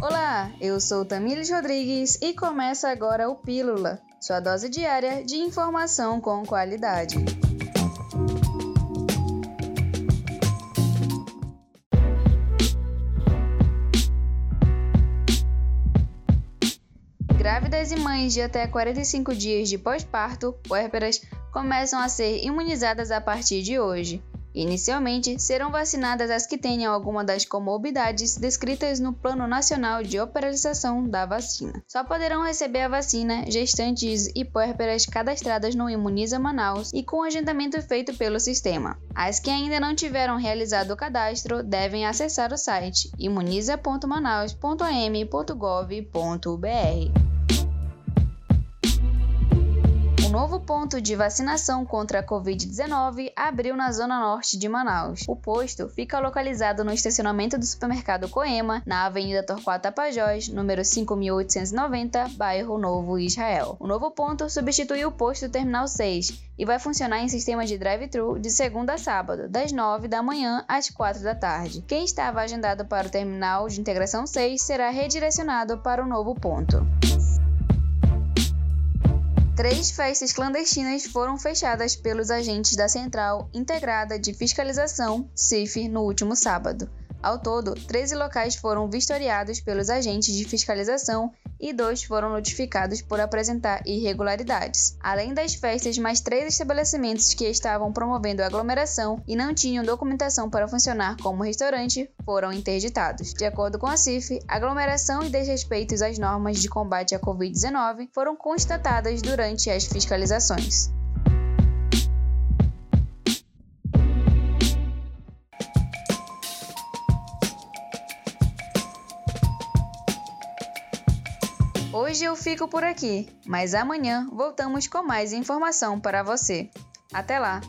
Olá, eu sou Tamires Rodrigues e começa agora o Pílula, sua dose diária de informação com qualidade. Grávidas e mães de até 45 dias de pós-parto, puérperas, começam a ser imunizadas a partir de hoje. Inicialmente, serão vacinadas as que tenham alguma das comorbidades descritas no Plano Nacional de Operação da Vacina. Só poderão receber a vacina gestantes e puérperas cadastradas no Imuniza Manaus e com agendamento feito pelo sistema. As que ainda não tiveram realizado o cadastro devem acessar o site imuniza.manaus.am.gov.br novo ponto de vacinação contra a Covid-19 abriu na zona norte de Manaus. O posto fica localizado no estacionamento do supermercado Coema, na Avenida Torquato Tapajós, número 5890, bairro Novo Israel. O novo ponto substitui o posto Terminal 6 e vai funcionar em sistema de drive-thru de segunda a sábado, das 9 da manhã às 4 da tarde. Quem estava agendado para o terminal de integração 6 será redirecionado para o novo ponto. Três festas clandestinas foram fechadas pelos agentes da Central Integrada de Fiscalização, CIF, no último sábado. Ao todo, 13 locais foram vistoriados pelos agentes de fiscalização e dois foram notificados por apresentar irregularidades. Além das festas, mais três estabelecimentos que estavam promovendo aglomeração e não tinham documentação para funcionar como restaurante foram interditados. De acordo com a CIF, aglomeração e desrespeitos às normas de combate à Covid-19 foram constatadas durante as fiscalizações. Hoje eu fico por aqui, mas amanhã voltamos com mais informação para você. Até lá!